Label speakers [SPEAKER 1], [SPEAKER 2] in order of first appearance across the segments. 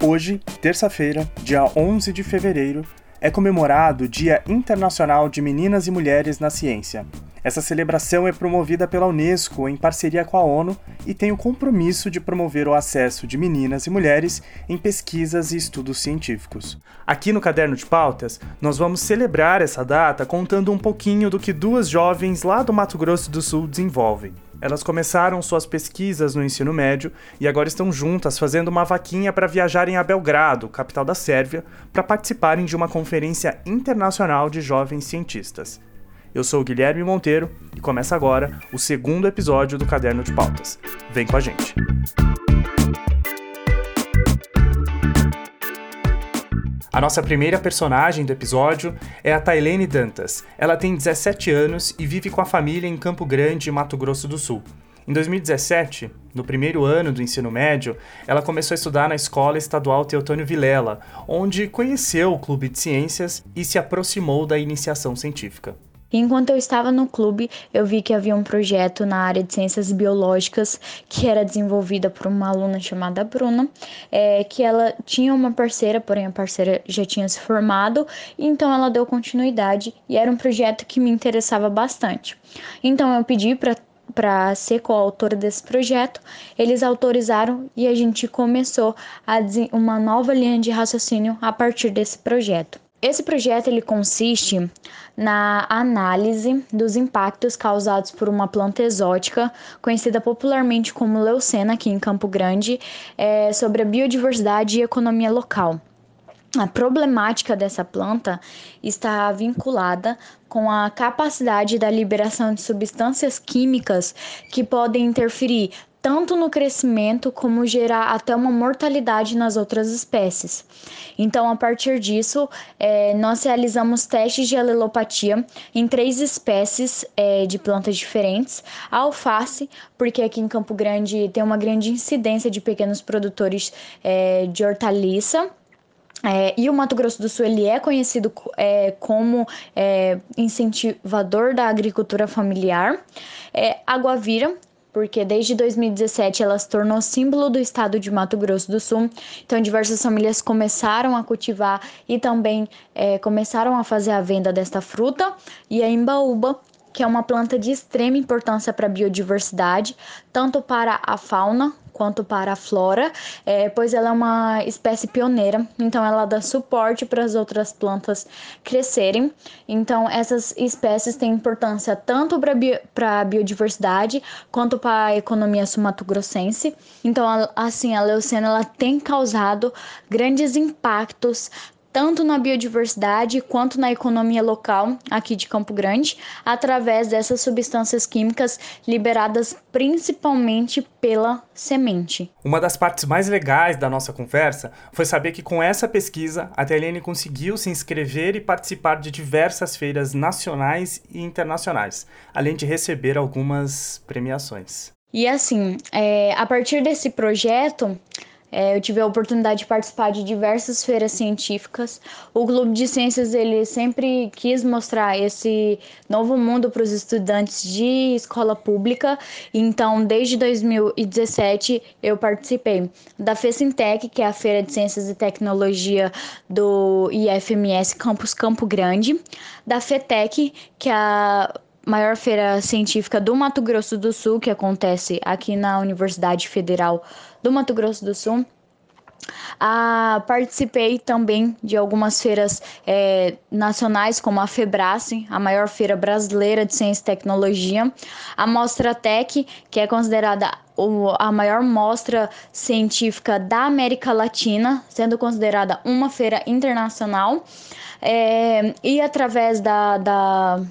[SPEAKER 1] Hoje, terça-feira, dia 11 de fevereiro, é comemorado o Dia Internacional de Meninas e Mulheres na Ciência. Essa celebração é promovida pela Unesco em parceria com a ONU e tem o compromisso de promover o acesso de meninas e mulheres em pesquisas e estudos científicos. Aqui no Caderno de Pautas, nós vamos celebrar essa data contando um pouquinho do que duas jovens lá do Mato Grosso do Sul desenvolvem. Elas começaram suas pesquisas no ensino médio e agora estão juntas fazendo uma vaquinha para viajarem a Belgrado, capital da Sérvia, para participarem de uma conferência internacional de jovens cientistas. Eu sou Guilherme Monteiro e começa agora o segundo episódio do Caderno de Pautas. Vem com a gente! A nossa primeira personagem do episódio é a Tailene Dantas. Ela tem 17 anos e vive com a família em Campo Grande, Mato Grosso do Sul. Em 2017, no primeiro ano do ensino médio, ela começou a estudar na Escola Estadual Teotônio Vilela, onde conheceu o Clube de Ciências e se aproximou da iniciação científica.
[SPEAKER 2] Enquanto eu estava no clube, eu vi que havia um projeto na área de ciências biológicas que era desenvolvida por uma aluna chamada Bruna, é, que ela tinha uma parceira, porém a parceira já tinha se formado, então ela deu continuidade e era um projeto que me interessava bastante. Então eu pedi para ser coautora desse projeto, eles autorizaram e a gente começou a uma nova linha de raciocínio a partir desse projeto. Esse projeto ele consiste na análise dos impactos causados por uma planta exótica, conhecida popularmente como leucena aqui em Campo Grande, é, sobre a biodiversidade e economia local. A problemática dessa planta está vinculada com a capacidade da liberação de substâncias químicas que podem interferir tanto no crescimento como gerar até uma mortalidade nas outras espécies. Então, a partir disso, é, nós realizamos testes de alelopatia em três espécies é, de plantas diferentes: a alface, porque aqui em Campo Grande tem uma grande incidência de pequenos produtores é, de hortaliça. É, e o Mato Grosso do Sul ele é conhecido é, como é, incentivador da agricultura familiar. É, Aguavira, porque desde 2017 ela se tornou símbolo do estado de Mato Grosso do Sul. Então, diversas famílias começaram a cultivar e também é, começaram a fazer a venda desta fruta. E a imbaúba, que é uma planta de extrema importância para a biodiversidade, tanto para a fauna quanto para a flora, é, pois ela é uma espécie pioneira, então ela dá suporte para as outras plantas crescerem. Então, essas espécies têm importância tanto para a biodiversidade quanto para a economia sumatogrossense. Então, assim, a leucena ela tem causado grandes impactos tanto na biodiversidade quanto na economia local aqui de Campo Grande, através dessas substâncias químicas liberadas principalmente pela semente.
[SPEAKER 1] Uma das partes mais legais da nossa conversa foi saber que com essa pesquisa a Telene conseguiu se inscrever e participar de diversas feiras nacionais e internacionais, além de receber algumas premiações.
[SPEAKER 2] E assim, é, a partir desse projeto, é, eu tive a oportunidade de participar de diversas feiras científicas. O Clube de Ciências ele sempre quis mostrar esse novo mundo para os estudantes de escola pública. Então, desde 2017 eu participei da FECINTEC, que é a Feira de Ciências e Tecnologia do IFMS Campus Campo Grande, da FETEC, que é a maior feira científica do Mato Grosso do Sul, que acontece aqui na Universidade Federal do Mato Grosso do Sul. Ah, participei também de algumas feiras é, nacionais, como a Febrace, a maior feira brasileira de ciência e tecnologia, a Mostra Tech, que é considerada a maior mostra científica da América Latina, sendo considerada uma feira internacional, é, e através da, da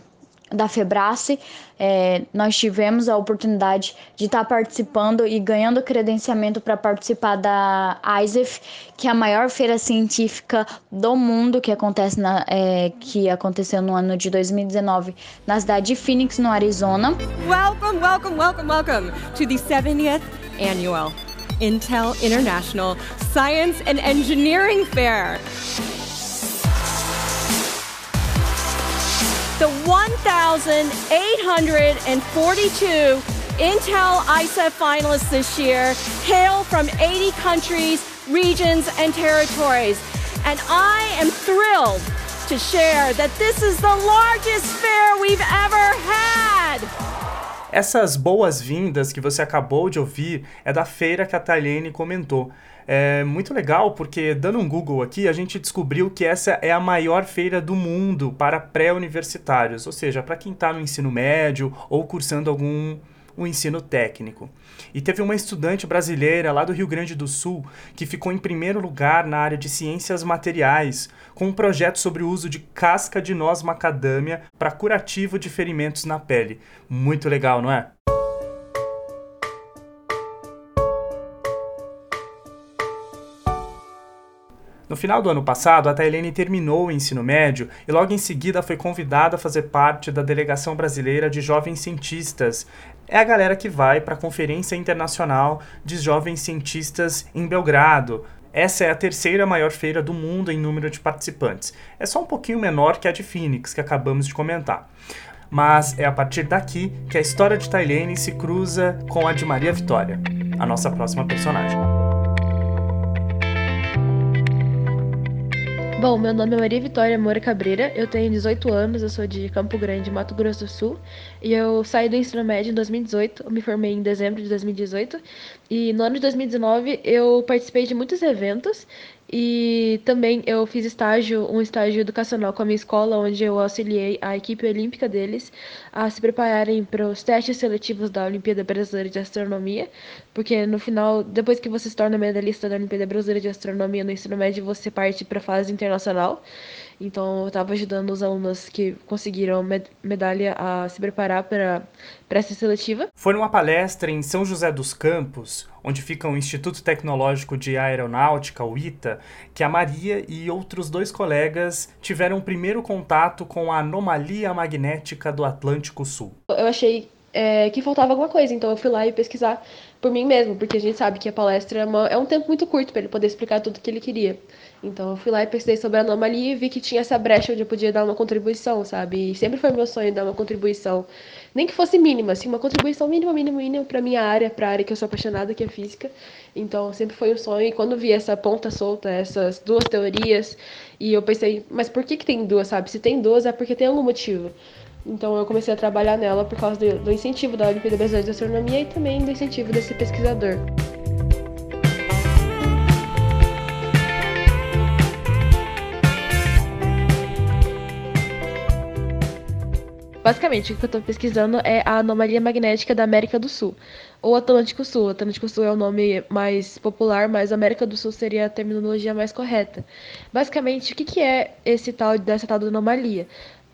[SPEAKER 2] da Febrace, é, nós tivemos a oportunidade de estar tá participando e ganhando credenciamento para participar da ISEF, que é a maior feira científica do mundo que acontece na, é, que aconteceu no ano de 2019 na cidade de Phoenix, no Arizona.
[SPEAKER 3] Welcome, welcome, welcome, welcome to the 70th annual Intel International Science and Engineering Fair. The 1,842 Intel ISEF finalists this year hail from 80 countries regions, and territories. And I am thrilled to share that this is the largest fair we've ever had.
[SPEAKER 1] Essas boas-vindas que você acabou de ouvir é da feira que a Tailene comentou. É muito legal porque, dando um Google aqui, a gente descobriu que essa é a maior feira do mundo para pré-universitários, ou seja, para quem está no ensino médio ou cursando algum o ensino técnico. E teve uma estudante brasileira lá do Rio Grande do Sul que ficou em primeiro lugar na área de ciências materiais, com um projeto sobre o uso de casca de noz macadâmia para curativo de ferimentos na pele. Muito legal, não é? No final do ano passado, a Tailene terminou o ensino médio e logo em seguida foi convidada a fazer parte da delegação brasileira de jovens cientistas. É a galera que vai para a Conferência Internacional de Jovens Cientistas em Belgrado. Essa é a terceira maior feira do mundo em número de participantes. É só um pouquinho menor que a de Phoenix, que acabamos de comentar. Mas é a partir daqui que a história de Tailene se cruza com a de Maria Vitória, a nossa próxima personagem.
[SPEAKER 4] Bom, meu nome é Maria Vitória Moura Cabreira, eu tenho 18 anos, eu sou de Campo Grande, Mato Grosso do Sul, e eu saí do ensino médio em 2018, eu me formei em dezembro de 2018, e no ano de 2019 eu participei de muitos eventos e também eu fiz estágio, um estágio educacional com a minha escola, onde eu auxiliei a equipe olímpica deles a se prepararem para os testes seletivos da Olimpíada Brasileira de Astronomia, porque no final, depois que você se torna medalhista da Olimpíada Brasileira de Astronomia no ensino médio, você parte para a fase internacional. Então, eu estava ajudando os alunos que conseguiram med medalha a se preparar para essa seletiva.
[SPEAKER 1] Foi numa palestra em São José dos Campos, onde fica o Instituto Tecnológico de Aeronáutica, o ITA, que a Maria e outros dois colegas tiveram o primeiro contato com a anomalia magnética do Atlântico Sul.
[SPEAKER 4] Eu achei é, que faltava alguma coisa, então eu fui lá e pesquisar por mim mesmo, porque a gente sabe que a palestra é, uma, é um tempo muito curto para ele poder explicar tudo o que ele queria. Então eu fui lá e pesquisei sobre a anomalia e vi que tinha essa brecha onde eu podia dar uma contribuição, sabe? E sempre foi meu sonho dar uma contribuição, nem que fosse mínima, assim, uma contribuição mínima, mínima, mínima para minha área, para a área que eu sou apaixonada, que é física. Então sempre foi um sonho. E quando vi essa ponta solta, essas duas teorias, e eu pensei, mas por que, que tem duas, sabe? Se tem duas é porque tem algum motivo. Então eu comecei a trabalhar nela por causa do, do incentivo da Olimpíada Brasileira de Astronomia e também do incentivo desse pesquisador. Basicamente, o que eu estou pesquisando é a anomalia magnética da América do Sul, ou Atlântico Sul. Atlântico Sul é o nome mais popular, mas América do Sul seria a terminologia mais correta. Basicamente, o que, que é esse tal dessa tal anomalia?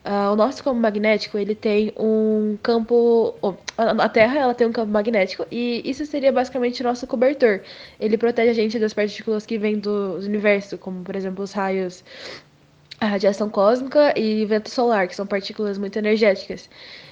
[SPEAKER 4] Uh, o nosso campo magnético ele tem um campo oh, a Terra ela tem um campo magnético e isso seria basicamente o nosso cobertor ele protege a gente das partículas que vêm do universo como por exemplo os raios a radiação cósmica e vento solar, que são partículas muito energéticas.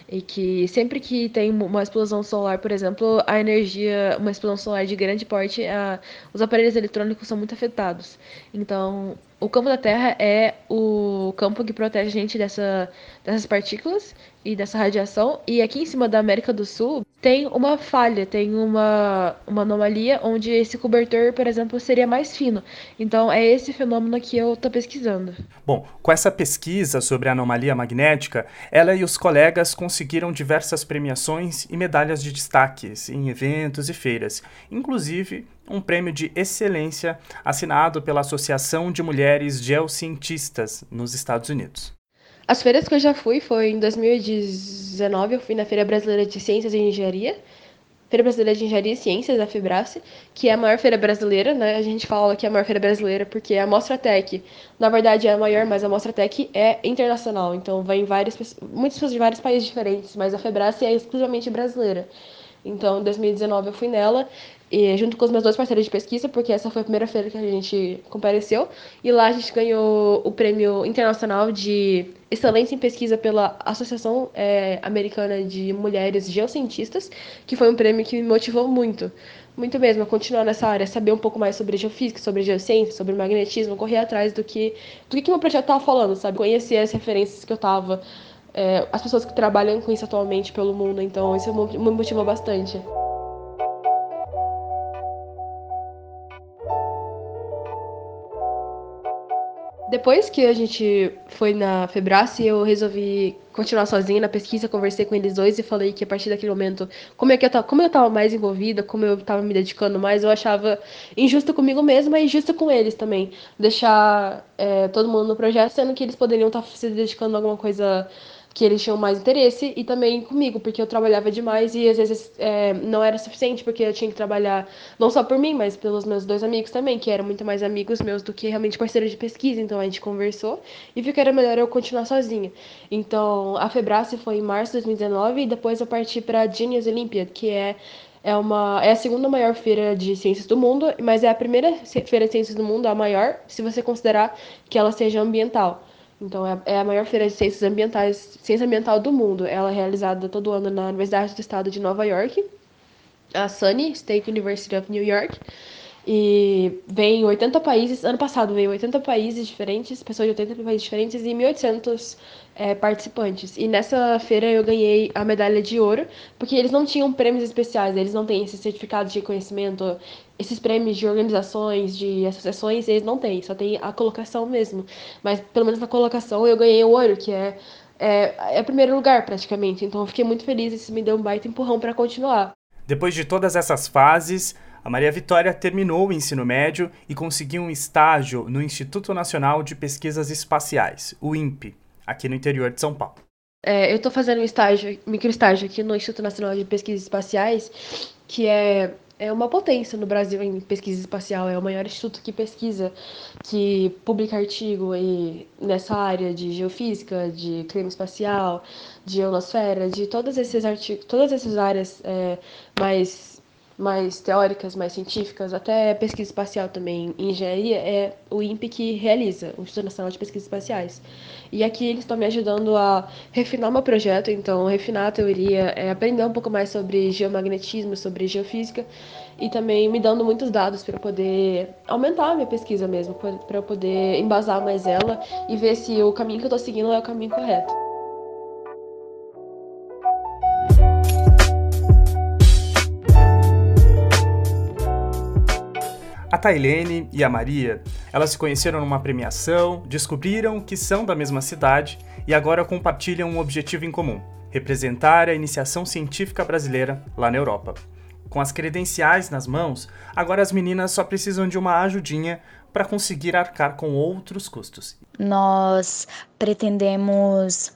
[SPEAKER 4] E que sempre que tem uma explosão solar, por exemplo, a energia, uma explosão solar de grande porte, a, os aparelhos eletrônicos são muito afetados. Então, o campo da Terra é o campo que protege a gente dessa, dessas partículas e dessa radiação. E aqui em cima da América do Sul tem uma falha, tem uma, uma anomalia onde esse cobertor, por exemplo, seria mais fino. Então é esse fenômeno que eu estou pesquisando.
[SPEAKER 1] Bom, com essa pesquisa sobre a anomalia magnética, ela e os colegas conseguiram diversas premiações e medalhas de destaques em eventos e feiras, inclusive um prêmio de excelência assinado pela Associação de Mulheres Geocientistas nos Estados Unidos.
[SPEAKER 4] As feiras que eu já fui foi em 2019, eu fui na Feira Brasileira de Ciências e Engenharia, Feira Brasileira de Engenharia e Ciências, a Fibrace, que é a maior feira brasileira, né? A gente fala que é a maior feira brasileira porque a Mostra Tech, na verdade, é a maior, mas a Mostra Tech é internacional, então vem várias muitas pessoas de vários países diferentes, mas a Fibrace é exclusivamente brasileira. Então, em 2019 eu fui nela e, junto com os meus dois parceiros de pesquisa, porque essa foi a primeira feira que a gente compareceu. E lá a gente ganhou o prêmio internacional de excelência em pesquisa pela Associação é, Americana de Mulheres Geocientistas, que foi um prêmio que me motivou muito. Muito mesmo, a continuar nessa área, saber um pouco mais sobre geofísica, sobre geociência, sobre magnetismo, correr atrás do que do que, que meu projeto estava falando, sabe? Conhecer as referências que eu estava, é, as pessoas que trabalham com isso atualmente pelo mundo, então isso me motivou bastante. Depois que a gente foi na Febrace, eu resolvi continuar sozinha na pesquisa, conversei com eles dois e falei que a partir daquele momento, como, é que eu, tava, como eu tava mais envolvida, como eu tava me dedicando mais, eu achava injusto comigo mesma e injusto com eles também. Deixar é, todo mundo no projeto, sendo que eles poderiam estar tá se dedicando a alguma coisa que eles tinham mais interesse e também comigo, porque eu trabalhava demais e às vezes é, não era suficiente, porque eu tinha que trabalhar não só por mim, mas pelos meus dois amigos também, que eram muito mais amigos meus do que realmente parceiros de pesquisa. Então a gente conversou e viu que era melhor eu continuar sozinha. Então a Febrace foi em março de 2019 e depois eu parti para a Genius Olympiad, que é é, uma, é a segunda maior feira de ciências do mundo, mas é a primeira feira de ciências do mundo, a maior, se você considerar que ela seja ambiental. Então, é, é a maior feira de ciências ambientais, ciência ambiental do mundo. Ela é realizada todo ano na Universidade do Estado de Nova York, a SUNY, State University of New York. E vem 80 países, ano passado veio 80 países diferentes, pessoas de 80 países diferentes e 1.800 é, participantes. E nessa feira eu ganhei a medalha de ouro, porque eles não tinham prêmios especiais, eles não têm esses certificados de reconhecimento, esses prêmios de organizações, de associações, eles não têm, só tem a colocação mesmo. Mas pelo menos na colocação eu ganhei o ouro, que é, é, é primeiro lugar praticamente. Então eu fiquei muito feliz, isso me deu um baita empurrão para continuar.
[SPEAKER 1] Depois de todas essas fases, a Maria Vitória terminou o ensino médio e conseguiu um estágio no Instituto Nacional de Pesquisas Espaciais, o INPE, aqui no interior de São Paulo.
[SPEAKER 4] É, eu estou fazendo um estágio, microestágio aqui no Instituto Nacional de Pesquisas Espaciais, que é, é uma potência no Brasil em pesquisa espacial, é o maior instituto que pesquisa, que publica artigo e, nessa área de geofísica, de clima espacial, de ionosfera, de todos esses artigos, todas essas áreas é, mais mais teóricas, mais científicas, até pesquisa espacial também, engenharia, é o INPE que realiza, o Instituto Nacional de Pesquisas Espaciais. E aqui eles estão me ajudando a refinar meu projeto, então refinar a teoria, é aprender um pouco mais sobre geomagnetismo, sobre geofísica, e também me dando muitos dados para poder aumentar a minha pesquisa mesmo, para poder embasar mais ela e ver se o caminho que eu estou seguindo é o caminho correto.
[SPEAKER 1] A Tailene e a Maria, elas se conheceram numa premiação, descobriram que são da mesma cidade e agora compartilham um objetivo em comum: representar a iniciação científica brasileira lá na Europa. Com as credenciais nas mãos, agora as meninas só precisam de uma ajudinha para conseguir arcar com outros custos.
[SPEAKER 2] Nós pretendemos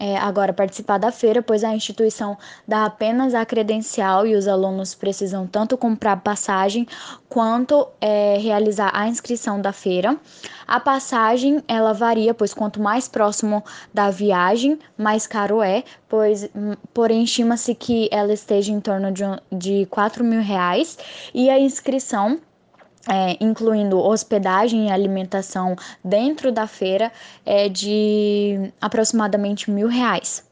[SPEAKER 2] é, agora participar da feira, pois a instituição dá apenas a credencial e os alunos precisam tanto comprar passagem quanto é, realizar a inscrição da feira. A passagem ela varia, pois quanto mais próximo da viagem, mais caro é, pois hum, porém estima-se que ela esteja em torno de, de 4 mil reais e a inscrição é, incluindo hospedagem e alimentação dentro da feira, é de aproximadamente mil reais.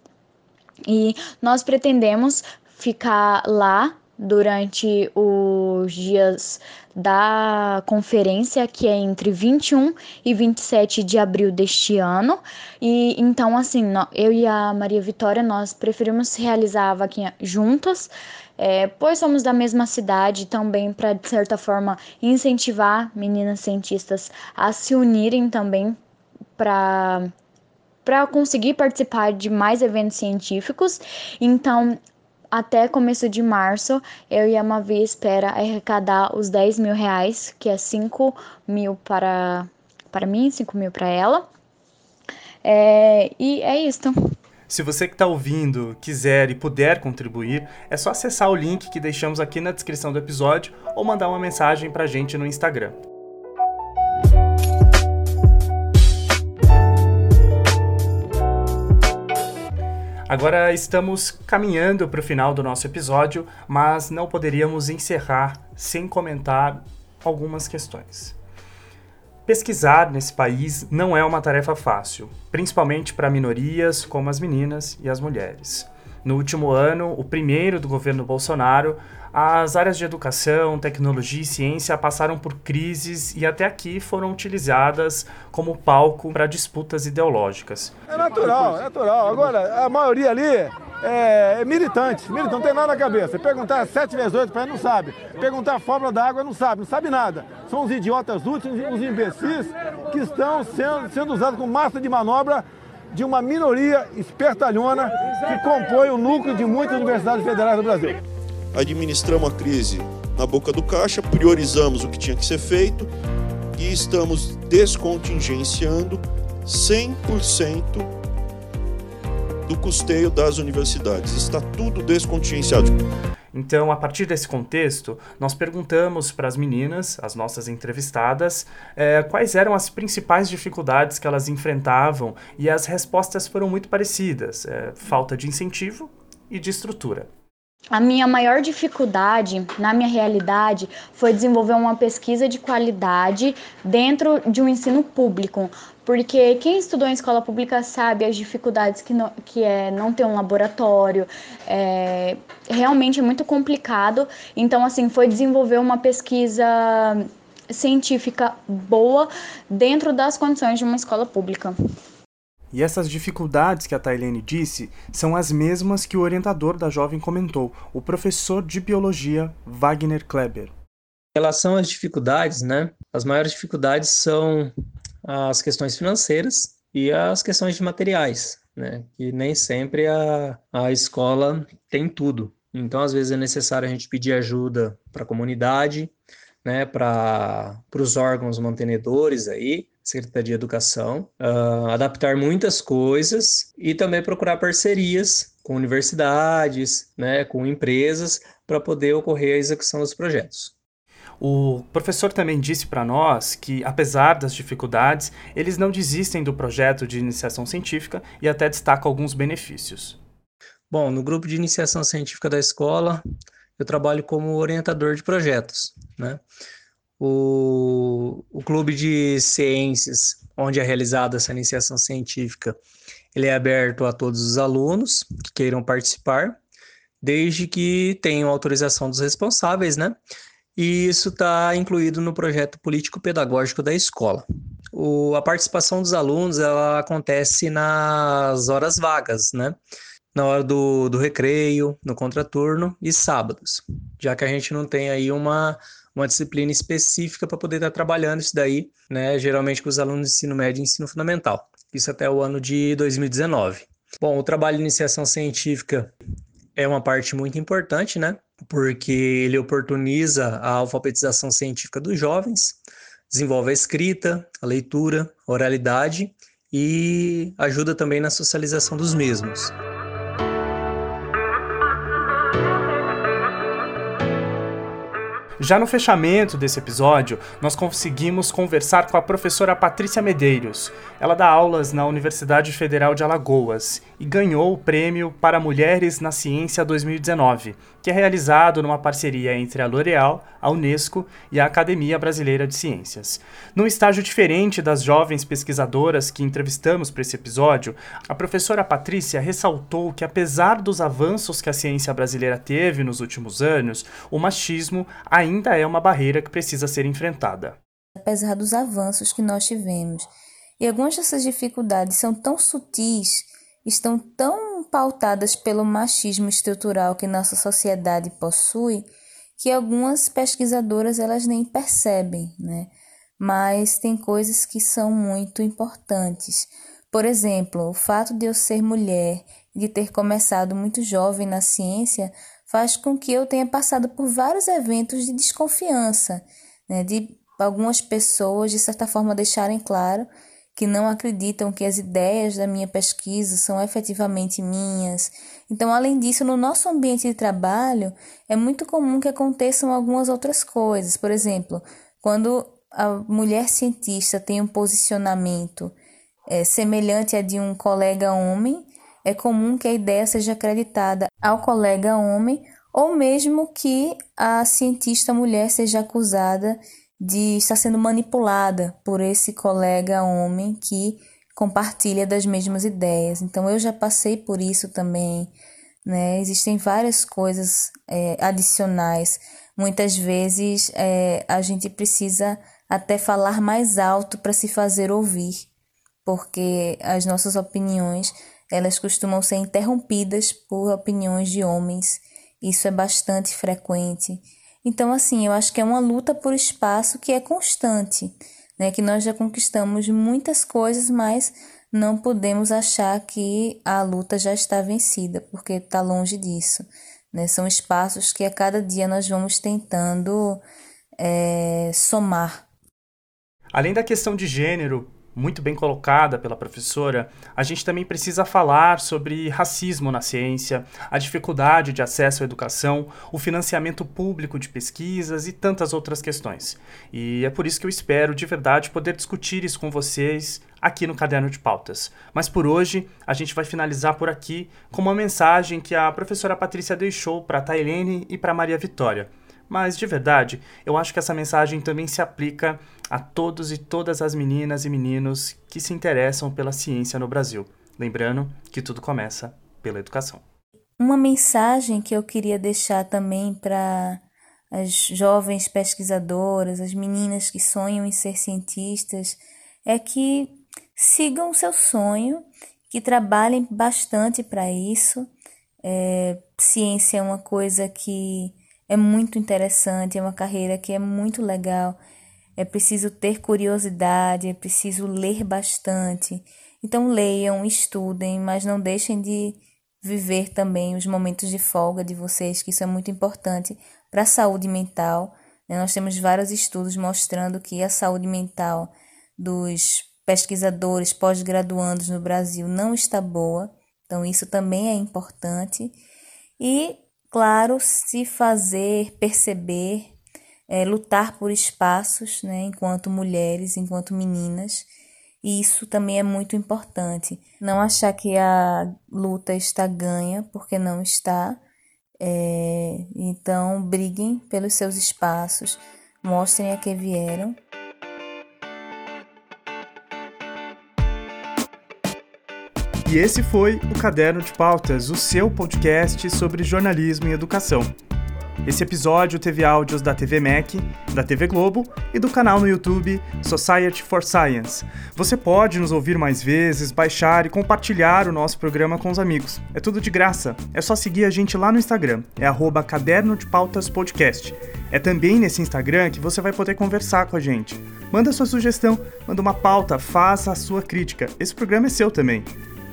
[SPEAKER 2] E nós pretendemos ficar lá durante os dias da conferência, que é entre 21 e 27 de abril deste ano. E então, assim, eu e a Maria Vitória, nós preferimos realizar a vaquinha juntas, é, pois somos da mesma cidade também para, de certa forma, incentivar meninas cientistas a se unirem também para para conseguir participar de mais eventos científicos. Então, até começo de março, eu e a Mavi espera arrecadar os 10 mil reais, que é 5 mil para, para mim, 5 mil para ela. É, e é isso.
[SPEAKER 1] Se você que está ouvindo quiser e puder contribuir, é só acessar o link que deixamos aqui na descrição do episódio ou mandar uma mensagem para a gente no Instagram. Agora estamos caminhando para o final do nosso episódio, mas não poderíamos encerrar sem comentar algumas questões. Pesquisar nesse país não é uma tarefa fácil, principalmente para minorias como as meninas e as mulheres. No último ano, o primeiro do governo Bolsonaro, as áreas de educação, tecnologia e ciência passaram por crises e até aqui foram utilizadas como palco para disputas ideológicas.
[SPEAKER 5] É natural, é natural. Agora, a maioria ali é, militante, militante, não tem nada na cabeça. Perguntar 7 vezes 8 para ele não sabe. Perguntar a fórmula da água não sabe, não sabe nada. São os idiotas úteis, os imbecis que estão sendo, sendo usados como massa de manobra de uma minoria espertalhona que compõe o núcleo de muitas universidades federais do Brasil.
[SPEAKER 6] Administramos a crise na boca do caixa, priorizamos o que tinha que ser feito e estamos descontingenciando 100% do custeio das universidades. Está tudo descontingenciado.
[SPEAKER 1] Então, a partir desse contexto, nós perguntamos para as meninas, as nossas entrevistadas, é, quais eram as principais dificuldades que elas enfrentavam e as respostas foram muito parecidas: é, falta de incentivo e de estrutura.
[SPEAKER 2] A minha maior dificuldade na minha realidade foi desenvolver uma pesquisa de qualidade dentro de um ensino público, porque quem estudou em escola pública sabe as dificuldades que, não, que é não ter um laboratório, é, realmente é muito complicado. Então, assim, foi desenvolver uma pesquisa científica boa dentro das condições de uma escola pública.
[SPEAKER 1] E essas dificuldades que a Tailene disse são as mesmas que o orientador da jovem comentou, o professor de biologia Wagner Kleber.
[SPEAKER 7] Em relação às dificuldades, né? As maiores dificuldades são as questões financeiras e as questões de materiais, né? Que nem sempre a, a escola tem tudo. Então, às vezes é necessário a gente pedir ajuda para a comunidade, né? Para os órgãos mantenedores aí, Secretaria de Educação, uh, adaptar muitas coisas e também procurar parcerias com universidades, né, com empresas, para poder ocorrer a execução dos projetos.
[SPEAKER 1] O professor também disse para nós que, apesar das dificuldades, eles não desistem do projeto de iniciação científica e até destaca alguns benefícios.
[SPEAKER 7] Bom, no grupo de iniciação científica da escola, eu trabalho como orientador de projetos, né? O, o clube de ciências, onde é realizada essa iniciação científica, ele é aberto a todos os alunos que queiram participar, desde que tenham autorização dos responsáveis, né? E isso está incluído no projeto político-pedagógico da escola. O, a participação dos alunos ela acontece nas horas vagas, né? Na hora do, do recreio, no contraturno e sábados, já que a gente não tem aí uma, uma disciplina específica para poder estar tá trabalhando isso daí, né? Geralmente com os alunos de ensino médio e ensino fundamental. Isso até o ano de 2019. Bom, o trabalho de iniciação científica é uma parte muito importante, né? Porque ele oportuniza a alfabetização científica dos jovens, desenvolve a escrita, a leitura, a oralidade e ajuda também na socialização dos mesmos.
[SPEAKER 1] Já no fechamento desse episódio, nós conseguimos conversar com a professora Patrícia Medeiros. Ela dá aulas na Universidade Federal de Alagoas e ganhou o Prêmio para Mulheres na Ciência 2019, que é realizado numa parceria entre a L'Oréal, a Unesco e a Academia Brasileira de Ciências. Num estágio diferente das jovens pesquisadoras que entrevistamos para esse episódio, a professora Patrícia ressaltou que, apesar dos avanços que a ciência brasileira teve nos últimos anos, o machismo ainda é uma barreira que precisa ser enfrentada.
[SPEAKER 8] Apesar dos avanços que nós tivemos, e algumas dessas dificuldades são tão sutis estão tão pautadas pelo machismo estrutural que nossa sociedade possui que algumas pesquisadoras elas nem percebem, né? Mas tem coisas que são muito importantes. Por exemplo, o fato de eu ser mulher e de ter começado muito jovem na ciência faz com que eu tenha passado por vários eventos de desconfiança, né? De algumas pessoas, de certa forma, deixarem claro que não acreditam que as ideias da minha pesquisa são efetivamente minhas. Então, além disso, no nosso ambiente de trabalho, é muito comum que aconteçam algumas outras coisas. Por exemplo, quando a mulher cientista tem um posicionamento é, semelhante a de um colega homem, é comum que a ideia seja acreditada ao colega homem ou mesmo que a cientista mulher seja acusada de estar sendo manipulada por esse colega homem que compartilha das mesmas ideias. Então eu já passei por isso também, né? Existem várias coisas é, adicionais. Muitas vezes é, a gente precisa até falar mais alto para se fazer ouvir, porque as nossas opiniões elas costumam ser interrompidas por opiniões de homens. Isso é bastante frequente. Então, assim, eu acho que é uma luta por espaço que é constante, né? Que nós já conquistamos muitas coisas, mas não podemos achar que a luta já está vencida, porque está longe disso. Né? São espaços que a cada dia nós vamos tentando é, somar.
[SPEAKER 1] Além da questão de gênero, muito bem colocada pela professora, a gente também precisa falar sobre racismo na ciência, a dificuldade de acesso à educação, o financiamento público de pesquisas e tantas outras questões. E é por isso que eu espero de verdade poder discutir isso com vocês aqui no Caderno de Pautas. Mas por hoje, a gente vai finalizar por aqui com uma mensagem que a professora Patrícia deixou para a Tailene e para Maria Vitória. Mas, de verdade, eu acho que essa mensagem também se aplica a todos e todas as meninas e meninos que se interessam pela ciência no Brasil. Lembrando que tudo começa pela educação.
[SPEAKER 8] Uma mensagem que eu queria deixar também para as jovens pesquisadoras, as meninas que sonham em ser cientistas, é que sigam o seu sonho, que trabalhem bastante para isso. É, ciência é uma coisa que é muito interessante, é uma carreira que é muito legal. É preciso ter curiosidade, é preciso ler bastante. Então leiam, estudem, mas não deixem de viver também os momentos de folga de vocês, que isso é muito importante para a saúde mental. Né? Nós temos vários estudos mostrando que a saúde mental dos pesquisadores pós-graduandos no Brasil não está boa, então isso também é importante. E claro, se fazer perceber, é, lutar por espaços, né, enquanto mulheres, enquanto meninas. E isso também é muito importante. Não achar que a luta está ganha, porque não está. É, então, briguem pelos seus espaços, mostrem a que vieram.
[SPEAKER 1] E esse foi o Caderno de Pautas, o seu podcast sobre jornalismo e educação. Esse episódio teve áudios da TV MEC, da TV Globo e do canal no YouTube Society for Science. Você pode nos ouvir mais vezes, baixar e compartilhar o nosso programa com os amigos. É tudo de graça. É só seguir a gente lá no Instagram. É arroba Caderno de Pautas Podcast. É também nesse Instagram que você vai poder conversar com a gente. Manda sua sugestão, manda uma pauta, faça a sua crítica. Esse programa é seu também.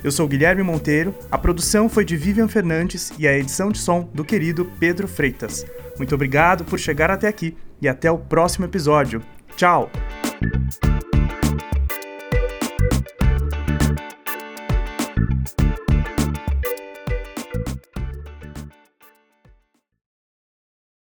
[SPEAKER 1] Eu sou Guilherme Monteiro, a produção foi de Vivian Fernandes e a edição de som do querido Pedro Freitas. Muito obrigado por chegar até aqui e até o próximo episódio. Tchau!